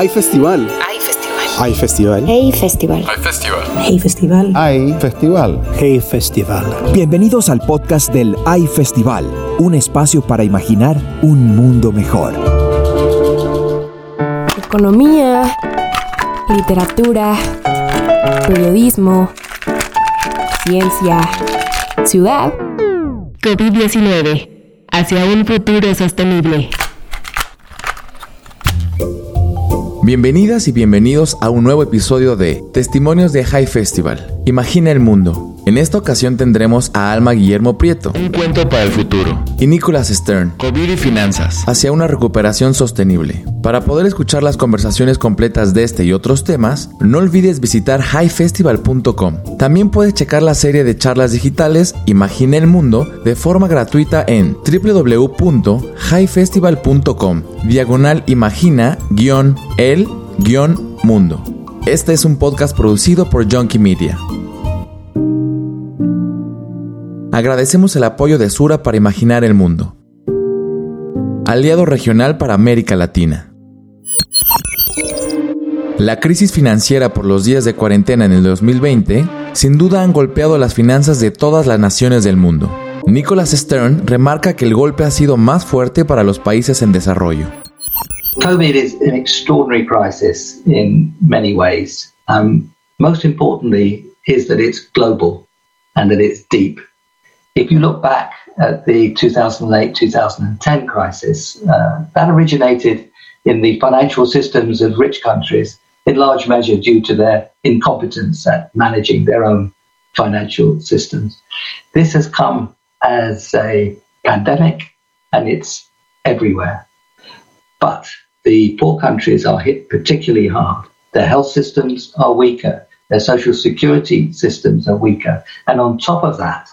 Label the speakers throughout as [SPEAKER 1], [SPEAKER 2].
[SPEAKER 1] Hay festival.
[SPEAKER 2] Hay festival.
[SPEAKER 1] Hay festival.
[SPEAKER 3] Hey Festival.
[SPEAKER 4] Hay festival.
[SPEAKER 3] Hey Festival.
[SPEAKER 5] Hay festival.
[SPEAKER 1] Hey Festival.
[SPEAKER 6] Bienvenidos al podcast del AI Festival, un espacio para imaginar un mundo mejor.
[SPEAKER 7] Economía, literatura, periodismo, ciencia, ciudad.
[SPEAKER 8] COVID-19. Hacia un futuro sostenible.
[SPEAKER 9] Bienvenidas y bienvenidos a un nuevo episodio de Testimonios de High Festival. Imagina el mundo. En esta ocasión tendremos a Alma Guillermo Prieto
[SPEAKER 4] Un cuento para el futuro.
[SPEAKER 9] y Nicholas Stern
[SPEAKER 4] COVID y finanzas.
[SPEAKER 9] hacia una recuperación sostenible. Para poder escuchar las conversaciones completas de este y otros temas, no olvides visitar highfestival.com. También puedes checar la serie de charlas digitales Imagina el Mundo de forma gratuita en www.highfestival.com diagonal imagina guion el guion mundo. Este es un podcast producido por Junkie Media. Agradecemos el apoyo de Sura para imaginar el mundo. Aliado regional para América Latina. La crisis financiera por los días de cuarentena en el 2020 sin duda han golpeado las finanzas de todas las naciones del mundo. Nicholas Stern remarca que el golpe ha sido más fuerte para los países en desarrollo.
[SPEAKER 10] COVID is an extraordinary crisis in many ways. Um, most importantly, is that it's global and that it's deep. If you look back at the 2008 2010 crisis, uh, that originated in the financial systems of rich countries, in large measure due to their incompetence at managing their own financial systems. This has come as a pandemic and it's everywhere. But the poor countries are hit particularly hard. Their health systems are weaker, their social security systems are weaker. And on top of that,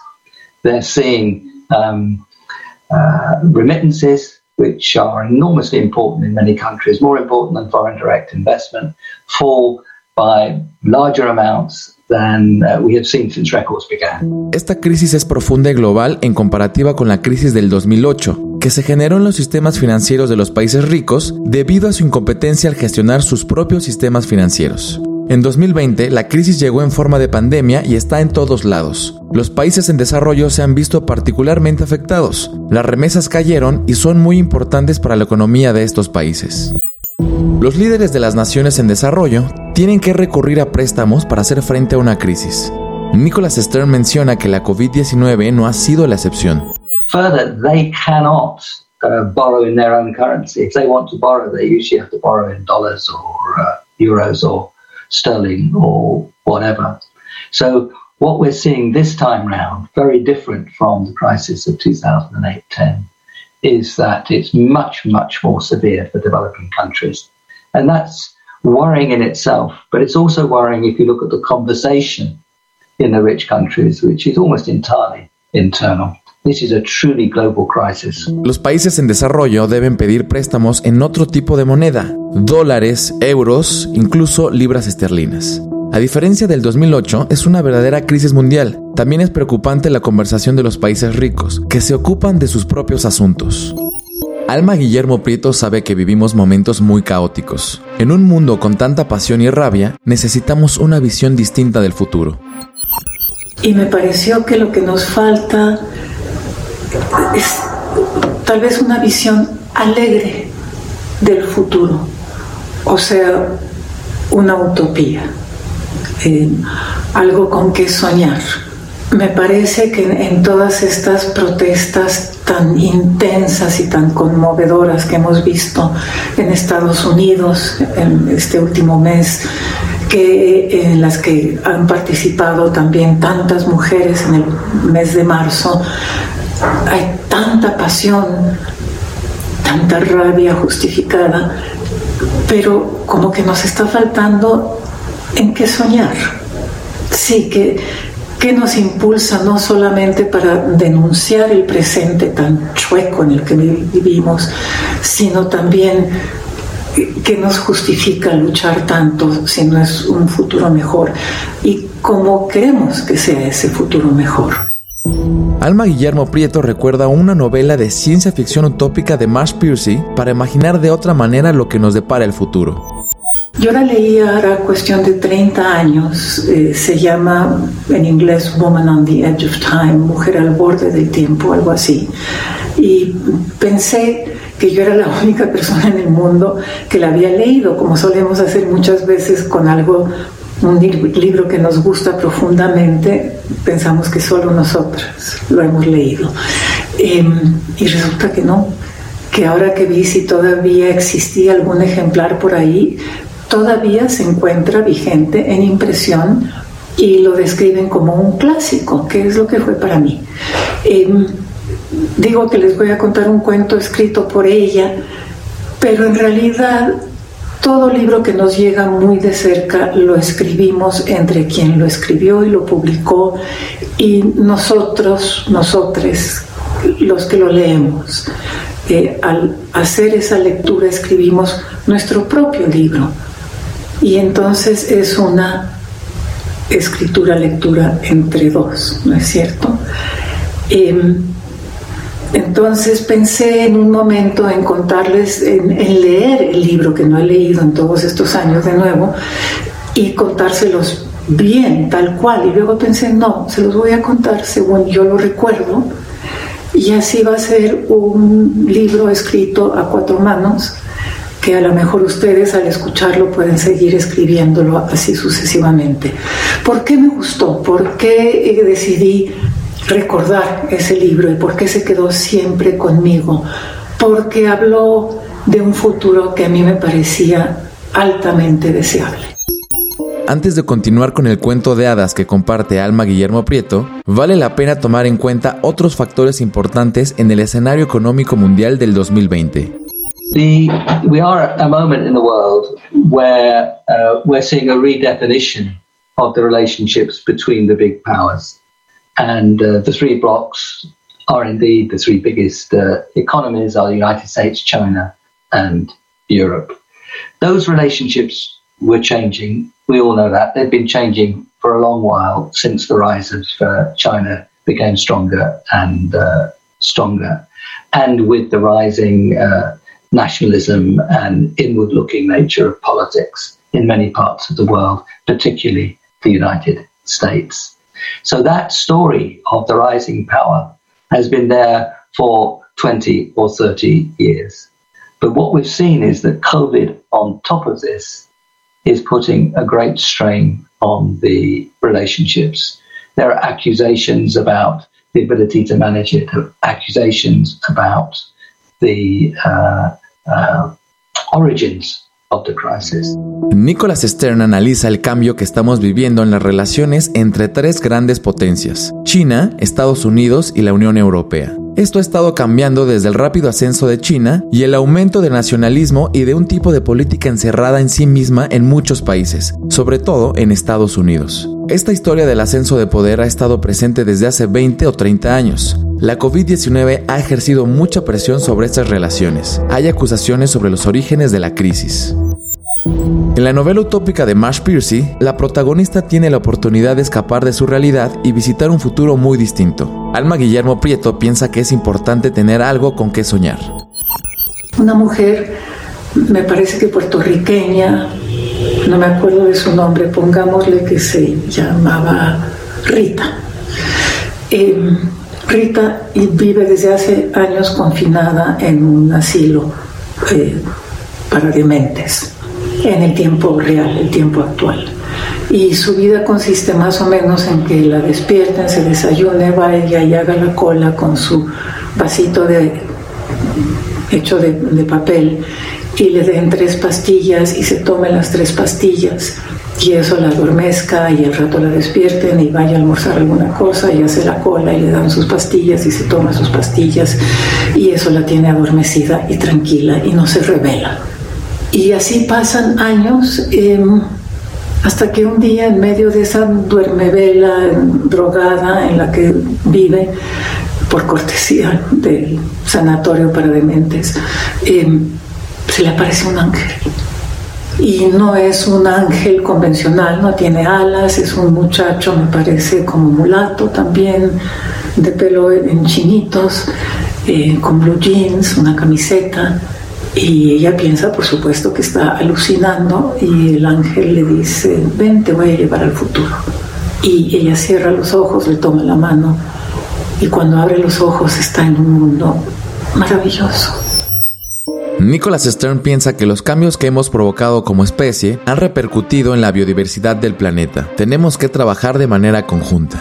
[SPEAKER 10] they're seeing um, uh, remittances, which are enormously important in many countries, more important than foreign direct investment, fall by larger amounts than uh, we have seen since records began.
[SPEAKER 9] Esta crisis es profunda y global en comparativa con la crisis del 2008, que se generó en los sistemas financieros de los países ricos debido a su incompetencia al gestionar sus propios sistemas financieros. En 2020, la crisis llegó en forma de pandemia y está en todos lados. Los países en desarrollo se han visto particularmente afectados. Las remesas cayeron y son muy importantes para la economía de estos países. Los líderes de las naciones en desarrollo tienen que recurrir a préstamos para hacer frente a una crisis. Nicholas Stern menciona que la COVID-19 no ha sido la excepción.
[SPEAKER 10] Further, they cannot uh, borrow in their own currency. If they want to borrow, they usually have to borrow in dollars or uh, euros or sterling or whatever. So, what we're seeing this time round, very different from the crisis of 2008 10, is that it's much, much more severe for developing countries. And that's worrying in itself, but it's also worrying if you look at the conversation in the rich countries, which is almost entirely internal. This is a truly global crisis.
[SPEAKER 9] Los países en desarrollo deben pedir préstamos en otro tipo de moneda, dólares, euros, incluso libras esterlinas. A diferencia del 2008, es una verdadera crisis mundial. También es preocupante la conversación de los países ricos, que se ocupan de sus propios asuntos. Alma Guillermo Prieto sabe que vivimos momentos muy caóticos. En un mundo con tanta pasión y rabia, necesitamos una visión distinta del futuro.
[SPEAKER 11] Y me pareció que lo que nos falta es tal vez una visión alegre del futuro, o sea, una utopía, eh, algo con que soñar. Me parece que en, en todas estas protestas tan intensas y tan conmovedoras que hemos visto en Estados Unidos en este último mes, que en las que han participado también tantas mujeres en el mes de marzo, hay tanta pasión, tanta rabia justificada, pero como que nos está faltando en qué soñar. Sí, que, que nos impulsa no solamente para denunciar el presente tan chueco en el que vivimos, sino también que nos justifica luchar tanto si no es un futuro mejor y cómo queremos que sea ese futuro mejor.
[SPEAKER 9] Alma Guillermo Prieto recuerda una novela de ciencia ficción utópica de Marsh Piercy para imaginar de otra manera lo que nos depara el futuro.
[SPEAKER 11] yo la leí ahora cuestión de 30 años, eh, se llama en inglés Woman on the Edge of Time, Mujer al borde del tiempo, algo así. Y pensé que yo era la única persona en el mundo que la había leído, como solemos hacer muchas veces con algo, un libro que nos gusta profundamente, pensamos que solo nosotras lo hemos leído. Em, y resulta que no, que ahora que vi si todavía existía algún ejemplar por ahí, todavía se encuentra vigente en impresión y lo describen como un clásico, que es lo que fue para mí. Em, digo que les voy a contar un cuento escrito por ella, pero en realidad todo libro que nos llega muy de cerca lo escribimos entre quien lo escribió y lo publicó y nosotros, nosotres, los que lo leemos. Eh, al hacer esa lectura escribimos nuestro propio libro y entonces es una escritura-lectura entre dos, ¿no es cierto? Em, entonces pensé en un momento en contarles, en, leer el libro que no he leído en todos estos años de nuevo y contárselos bien, tal cual. Y luego pensé, no, se los voy a contar según yo lo recuerdo. Y así va a ser un libro escrito a cuatro manos que a lo mejor ustedes al escucharlo pueden seguir escribiéndolo así sucesivamente. ¿Por qué me gustó? ¿Por qué decidí recordar ese libro y por qué se quedó siempre conmigo? Porque habló de un futuro que a mí me parecía altamente deseable.
[SPEAKER 9] Antes de continuar con el cuento de hadas que comparte Alma Guillermo Prieto, vale la pena tomar en cuenta otros factores importantes en el escenario económico mundial del 2020.
[SPEAKER 10] The, we are at a moment in the world where uh, we're seeing a redefinition of the relationships between the big powers. And uh, the three blocks are indeed the three biggest uh, economies are the United States, China, and Europe. Those relationships were changing. We all know that. They've been changing for a long while since the rise of uh, China became stronger and uh, stronger. And with the rising uh, nationalism and inward looking nature of politics in many parts of the world, particularly the United States. So that story of the rising power has been there for 20 or 30 years. But what we've seen is that COVID, on top of this, is putting a great strain on the relationships. There are accusations about the ability to manage it, accusations about the uh, uh, origins.
[SPEAKER 9] Nicholas Stern analiza el cambio que estamos viviendo en las relaciones entre tres grandes potencias, China, Estados Unidos y la Unión Europea. Esto ha estado cambiando desde el rápido ascenso de China y el aumento del nacionalismo y de un tipo de política encerrada en sí misma en muchos países, sobre todo en Estados Unidos. Esta historia del ascenso de poder ha estado presente desde hace 20 o 30 años. La COVID-19 ha ejercido mucha presión sobre estas relaciones. Hay acusaciones sobre los orígenes de la crisis. En la novela utópica de Marsh Piercy, la protagonista tiene la oportunidad de escapar de su realidad y visitar un futuro muy distinto. Alma Guillermo Prieto piensa que es importante tener algo con qué soñar.
[SPEAKER 11] Una mujer, me parece que puertorriqueña, no me acuerdo de su nombre, pongámosle que se llamaba Rita. Em, Rita vive desde hace años confinada en un asilo eh, para dementes, en el tiempo real, el tiempo actual. Y su vida consiste más o menos en que la despierten, se desayune, vaya y haga la cola con su vasito de, hecho de papel y le den tres pastillas y se tome las tres pastillas y eso la adormezca y al rato la despierten y vaya a almorzar alguna cosa y hace la cola y le dan sus pastillas y se toma sus pastillas y eso la tiene adormecida y tranquila y no se revela. Y así pasan años em, hasta que un día en medio de esa duermevela drogada en la que vive, por cortesía del sanatorio para dementes, em, se le aparece un ángel. Y no es un ángel convencional, no tiene alas, es un muchacho, me parece como mulato también, de pelo en chinitos, eh, con blue jeans, una camiseta, Y ella piensa, por supuesto, que está alucinando y el ángel le dice, ven, te voy a llevar al futuro. Y ella cierra los ojos, le toma la mano y cuando abre los ojos está en un mundo maravilloso.
[SPEAKER 9] Nicholas Stern piensa que los cambios que hemos provocado como especie han repercutido en la biodiversidad del planeta. Tenemos que trabajar de manera conjunta.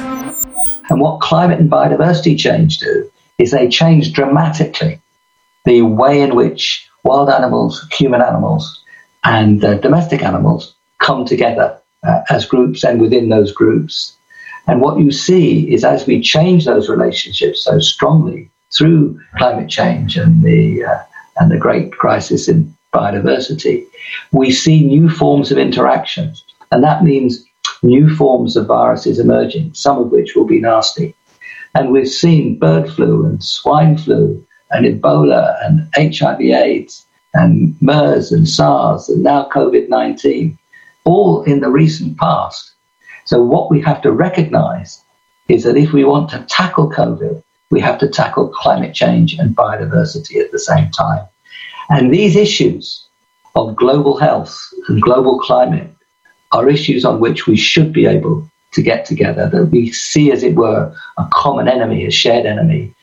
[SPEAKER 10] And what climate and biodiversity change do is they change dramatically the way in which wild animals, human animals, and uh, domestic animals come together uh, as groups and within those groups. And what you see is as we change those relationships so strongly through climate change and the uh, and the great crisis in biodiversity, we see new forms of interactions, and that means new forms of viruses emerging, some of which will be nasty. And we've seen bird flu and swine flu and Ebola and HIV/AIDS and MERS and SARS and now COVID 19, all in the recent past. So, what we have to recognize is that if we want to tackle COVID, we have to tackle climate change and biodiversity at the same time. And these issues of global health and global climate are issues on which we should be able to get together, that we see, as it were, a common enemy, a shared enemy,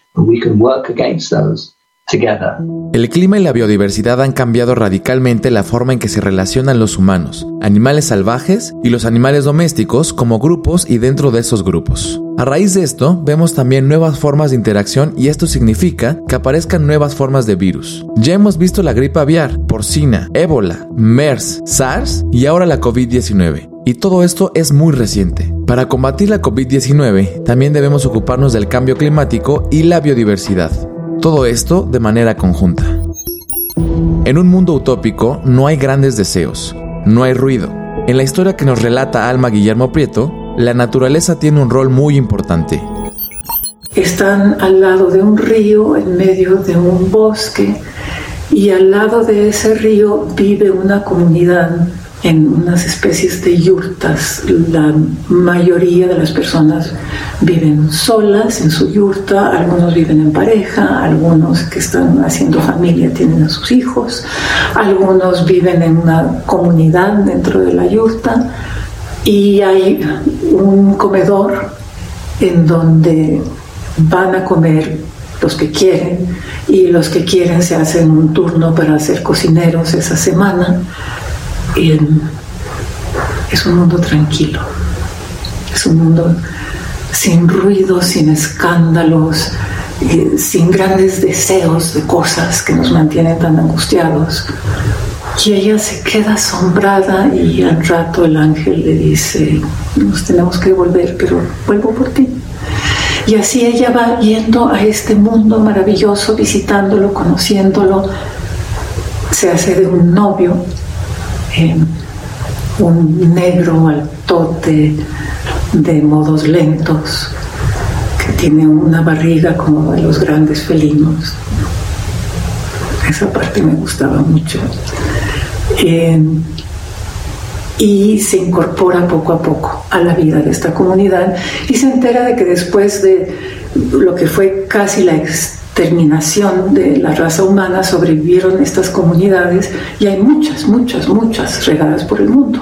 [SPEAKER 9] El clima y la biodiversidad han cambiado radicalmente la forma en que se relacionan los humanos, animales salvajes y los animales domésticos como grupos y dentro de esos grupos. A raíz de esto, vemos también nuevas formas de interacción y esto significa que aparezcan nuevas formas de virus. Ya hemos visto la gripe aviar, porcina, ébola, MERS, SARS y ahora la COVID-19. Y todo esto es muy reciente. Para combatir la COVID-19, también debemos ocuparnos del cambio climático y la biodiversidad. Todo esto de manera conjunta. En un mundo utópico no hay grandes deseos, no hay ruido. En la historia que nos relata Alma Guillermo Prieto, la naturaleza tiene un rol muy importante.
[SPEAKER 11] Están al lado de un río, en medio de un bosque, y al lado de ese río vive una comunidad en unas especies de yurtas. La mayoría de las personas viven solas en su yurta, algunos viven en pareja, algunos que están haciendo familia tienen a sus hijos, algunos viven en una comunidad dentro de la yurta y hay un comedor en donde van a comer los que quieren y los que quieren se hacen un turno para ser cocineros esa semana es un mundo tranquilo, es un mundo sin ruido, sin escándalos, eh, sin grandes deseos de cosas que nos mantienen tan angustiados. Y ella se queda asombrada y al rato el ángel le dice, nos tenemos que volver, pero vuelvo por ti. Y así ella va yendo a este mundo maravilloso, visitándolo, conociéndolo, se hace de un novio un negro altote de modos lentos que tiene una barriga como de los grandes felinos. Esa parte me gustaba mucho. y se incorpora poco a poco a la vida de esta comunidad y se entera de que después de lo que fue casi la terminación de la raza humana sobrevivieron estas comunidades y hay muchas, muchas, muchas regadas por el mundo.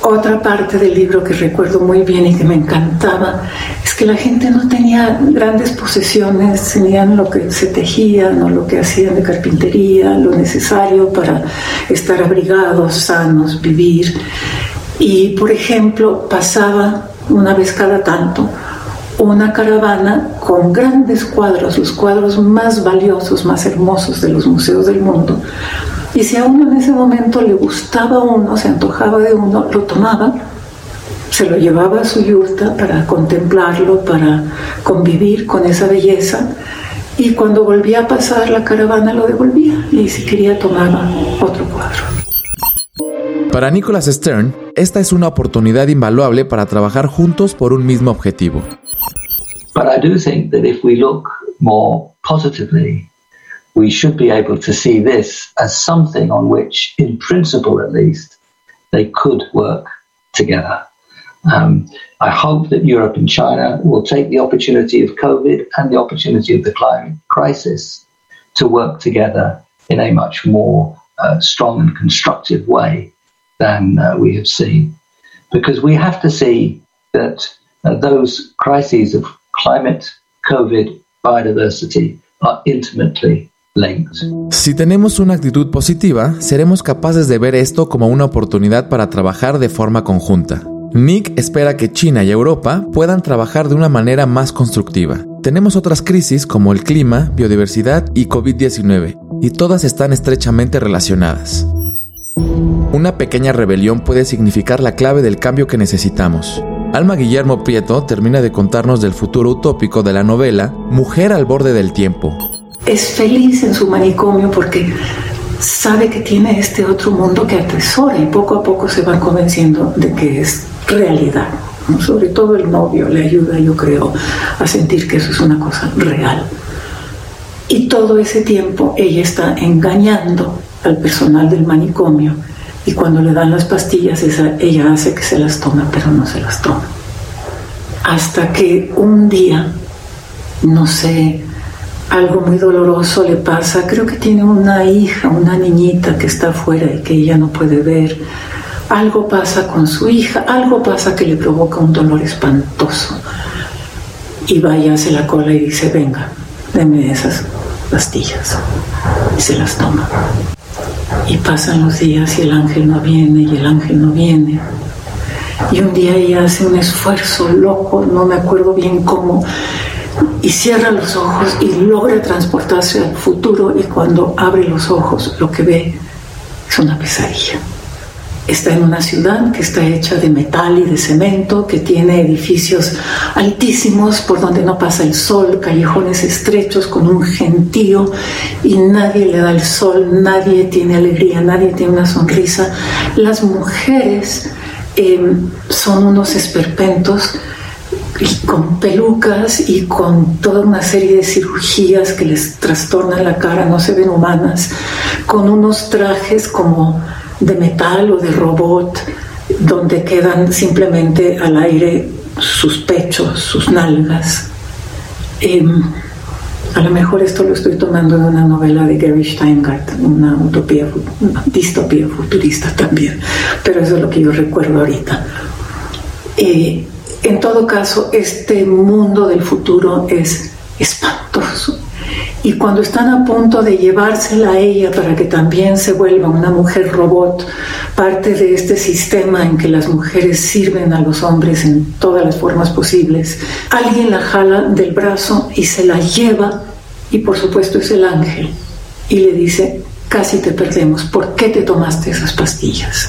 [SPEAKER 11] Otra parte del libro que recuerdo muy bien y que me encantaba es que la gente no tenía grandes posesiones, tenían lo que se tejían o lo que hacían de carpintería, lo necesario para estar abrigados, sanos, vivir. Y, por ejemplo, pasaba una vez cada tanto una caravana con grandes cuadros, los cuadros más valiosos, más hermosos de los museos del mundo. Y si a uno en ese momento le gustaba uno, se antojaba de uno, lo tomaba, se lo llevaba a su yurta para contemplarlo, para convivir con esa belleza. Y cuando volvía a pasar la caravana lo devolvía y si quería tomaba otro cuadro.
[SPEAKER 9] Para Nicholas Stern, esta es una oportunidad invaluable para trabajar juntos por un mismo objetivo.
[SPEAKER 10] But I do think that if we look more positively, we should be able to see this as something on which, in principle at least, they could work together. Um, I hope that Europe and China will take the opportunity of COVID and the opportunity of the climate crisis to work together in a much more uh, strong and constructive way than uh, we have seen. Because we have to see that uh, those crises of climate, COVID, biodiversity are intimately linked.
[SPEAKER 9] Si tenemos una actitud positiva, seremos capaces de ver esto como una oportunidad para trabajar de forma conjunta. Nick espera que China y Europa puedan trabajar de una manera más constructiva. Tenemos otras crisis como el clima, biodiversidad y COVID-19, y todas están estrechamente relacionadas. Una pequeña rebelión puede significar la clave del cambio que necesitamos. Alma Guillermo Prieto termina de contarnos del futuro utópico de la novela Mujer al borde del tiempo.
[SPEAKER 11] Es feliz en su manicomio porque sabe que tiene este otro mundo que atesora y poco a poco se va convenciendo de que es realidad. Sobre todo el novio le ayuda, yo creo, a sentir que eso es una cosa real. Y todo ese tiempo ella está engañando al personal del manicomio y cuando le dan las pastillas ella hace que se las tome, pero no se las toma. Hasta que un día, no sé, algo muy doloroso le pasa, creo que tiene una hija, una niñita que está afuera y que ella no puede ver. Algo pasa con su hija, algo pasa que le provoca un dolor espantoso. Y va y hace la cola y dice, venga, deme esas pastillas. Y se las toma. Y pasan los días y el ángel no viene y el ángel no viene. Y un día ella hace un esfuerzo loco, no me acuerdo bien cómo, y cierra los ojos y logra transportarse al futuro y cuando abre los ojos lo que ve es una pesadilla. Está en una ciudad que está hecha de metal y de cemento, que tiene edificios altísimos por donde no pasa el sol, callejones estrechos con un gentío y nadie le da el sol, nadie tiene alegría, nadie tiene una sonrisa. Las mujeres eh, son unos esperpentos con pelucas y con toda una serie de cirugías que les trastornan la cara, no se ven humanas, con unos trajes como de metal o de robot, donde quedan simplemente al aire sus pechos, sus nalgas. Em, a lo mejor esto lo estoy tomando de una novela de Gary Steingart, una utopía, distopía futurista también, pero eso es lo que yo recuerdo ahorita. Eh, en todo caso, este mundo del futuro es espantoso y cuando están a punto de llevársela a ella para que también se vuelva una mujer robot, parte de este sistema en que las mujeres sirven a los hombres en todas las formas posibles, alguien la jala del brazo y se la lleva, y por supuesto es el ángel, y le dice, casi te perdemos, ¿por qué te tomaste esas pastillas?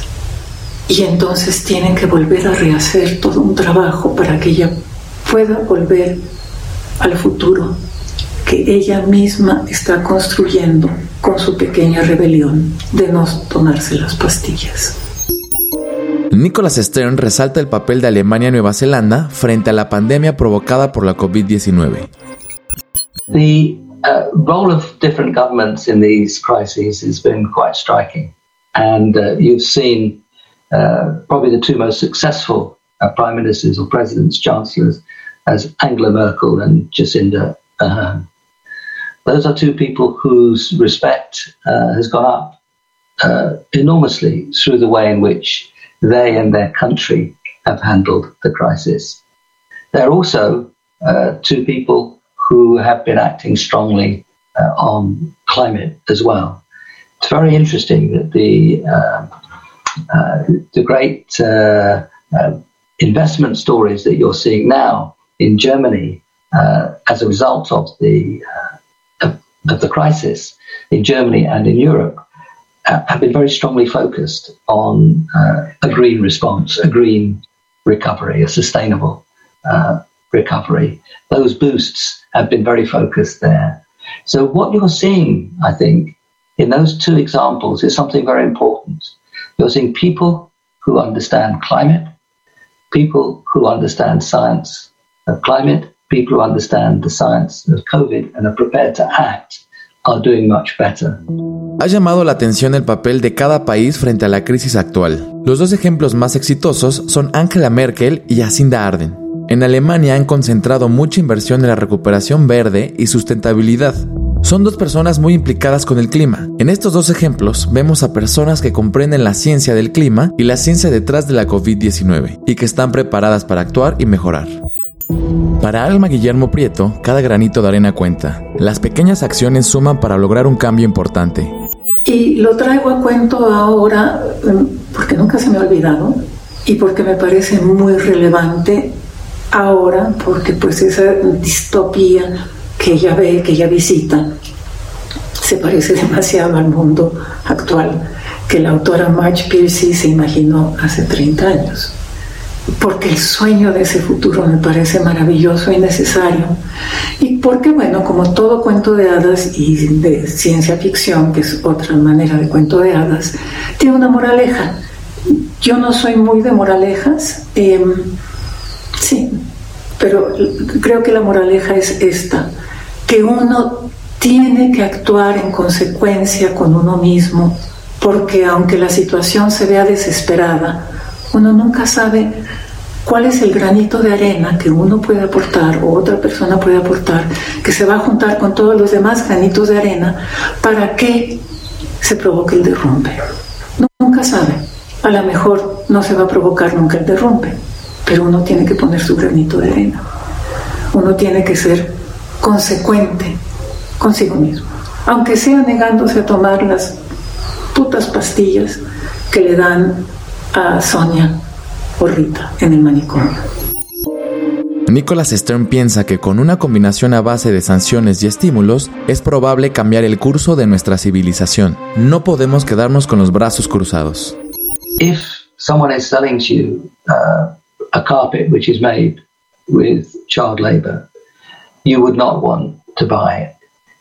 [SPEAKER 11] Y entonces tienen que volver a rehacer todo un trabajo para que ella pueda volver al futuro que ella misma está construyendo con su pequeña rebelión de no tomarse las pastillas.
[SPEAKER 9] Nicholas Stern resalta el papel de Alemania y Nueva Zelanda frente a la pandemia provocada por la COVID-19.
[SPEAKER 10] The uh, role of different governments in these crises has been quite striking. And uh, you've seen uh, probably the two most successful uh, prime ministers or presidents, chancellors, as Angela Merkel and Jacinda Ardern. Those are two people whose respect uh, has gone up uh, enormously through the way in which they and their country have handled the crisis. They're also uh, two people who have been acting strongly uh, on climate as well. It's very interesting that the uh, uh, the great investment stories that you're seeing now in Germany as a result of the of the crisis in Germany and in Europe uh, have been very strongly focused on uh, a green response, a green recovery, a sustainable uh, recovery. Those boosts have been very focused there. So, what you're seeing, I think, in those two examples is something very important. You're seeing people who understand climate, people who understand science of climate, people who understand the science of COVID and are prepared to act are doing much better.
[SPEAKER 9] Ha llamado la atención el papel de cada país frente a la crisis actual. Los dos ejemplos más exitosos son Angela Merkel y Jacinda Arden. En Alemania han concentrado mucha inversión en la recuperación verde y sustentabilidad. Son dos personas muy implicadas con el clima. En estos dos ejemplos vemos a personas que comprenden la ciencia del clima y la ciencia detrás de la COVID-19 y que están preparadas para actuar y mejorar. Para Alma Guillermo Prieto, cada granito de arena cuenta. Las pequeñas acciones suman para lograr un cambio importante.
[SPEAKER 11] Y lo traigo a cuento ahora em, porque nunca se me ha olvidado y porque me parece muy relevante ahora, porque pues esa distopía que ella ve, que ella visita, se parece demasiado al mundo actual que la autora Marge Piercy se imaginó hace 30 años. Porque el sueño de ese futuro me parece maravilloso y necesario. Y porque, bueno, como todo cuento de hadas y de ciencia ficción, que es otra manera de cuento de hadas, tiene una moraleja. Yo no soy muy de moralejas, em, sí, pero creo que la moraleja es esta que uno tiene que actuar en consecuencia con uno mismo, porque aunque la situación se vea desesperada, uno nunca sabe cuál es el granito de arena que uno puede aportar o otra persona puede aportar, que se va a juntar con todos los demás granitos de arena para que se provoque el derrumbe. Nunca sabe. A lo mejor no se va a provocar nunca el derrumbe, pero uno tiene que poner su granito de arena. Uno tiene que ser consecuente consigo mismo, aunque sea negándose a tomar las putas pastillas que le dan a Sonia o Rita en el manicomio.
[SPEAKER 9] Nicholas Stern piensa que con una combinación a base de sanciones y estímulos es probable cambiar el curso de nuestra civilización. No podemos quedarnos con los brazos cruzados.
[SPEAKER 10] If someone is selling to you uh, a carpet which is made with child labor you would not want to buy it.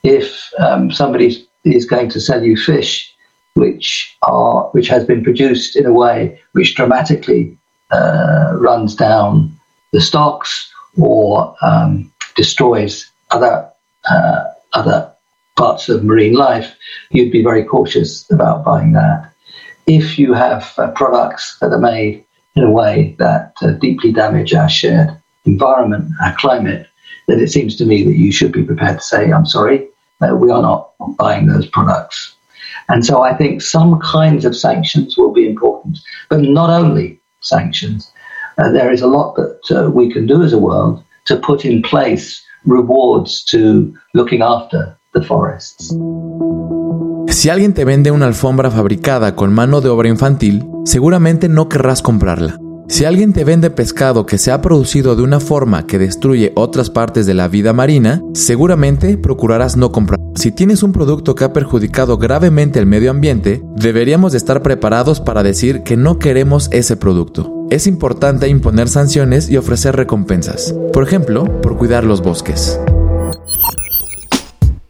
[SPEAKER 10] If um, somebody is going to sell you fish, which are which has been produced in a way which dramatically uh, runs down the stocks or um, destroys other uh, other parts of marine life, you'd be very cautious about buying that. If you have uh, products that are made in a way that uh, deeply damage our shared environment, our climate, then it seems to me that you should be prepared to say, I'm sorry, uh, we are not buying those products. And so I think some kinds of sanctions will be important, but not only sanctions. Uh, there is a lot that uh, we can do as a world to put in place rewards to looking after the forests.
[SPEAKER 9] Si alguien te vende una alfombra fabricada con mano de obra infantil, seguramente no querrás comprarla. Si alguien te vende pescado que se ha producido de una forma que destruye otras partes de la vida marina, seguramente procurarás no comprar. Si tienes un producto que ha perjudicado gravemente el medio ambiente, deberíamos de estar preparados para decir que no queremos ese producto. Es importante imponer sanciones y ofrecer recompensas, por ejemplo, por cuidar los bosques.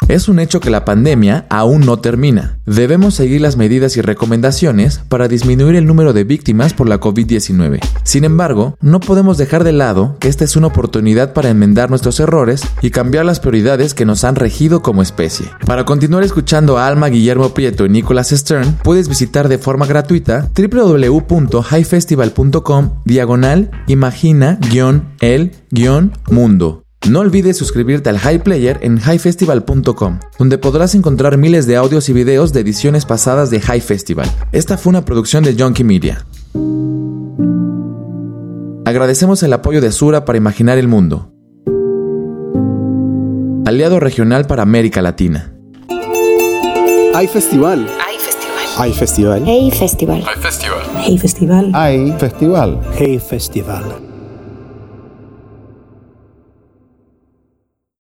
[SPEAKER 9] Es un hecho que la pandemia aún no termina. Debemos seguir las medidas y recomendaciones para disminuir el número de víctimas por la COVID-19. Sin embargo, no podemos dejar de lado que esta es una oportunidad para enmendar nuestros errores y cambiar las prioridades que nos han regido como especie. Para continuar escuchando a Alma Guillermo Prieto y Nicholas Stern, puedes visitar de forma gratuita www.highfestival.com diagonal imagina-el-mundo. No olvides suscribirte al High Player en highfestival.com, donde podrás encontrar miles de audios y videos de ediciones pasadas de High Festival. Esta fue una producción de Junkie Media. Agradecemos el apoyo de Sura para imaginar el mundo. Aliado regional para América Latina.
[SPEAKER 1] Hay festival.
[SPEAKER 2] Hay festival.
[SPEAKER 1] Hay festival.
[SPEAKER 2] Hey festival.
[SPEAKER 4] Hay festival.
[SPEAKER 2] Hey festival.
[SPEAKER 1] Hay festival. Hey festival.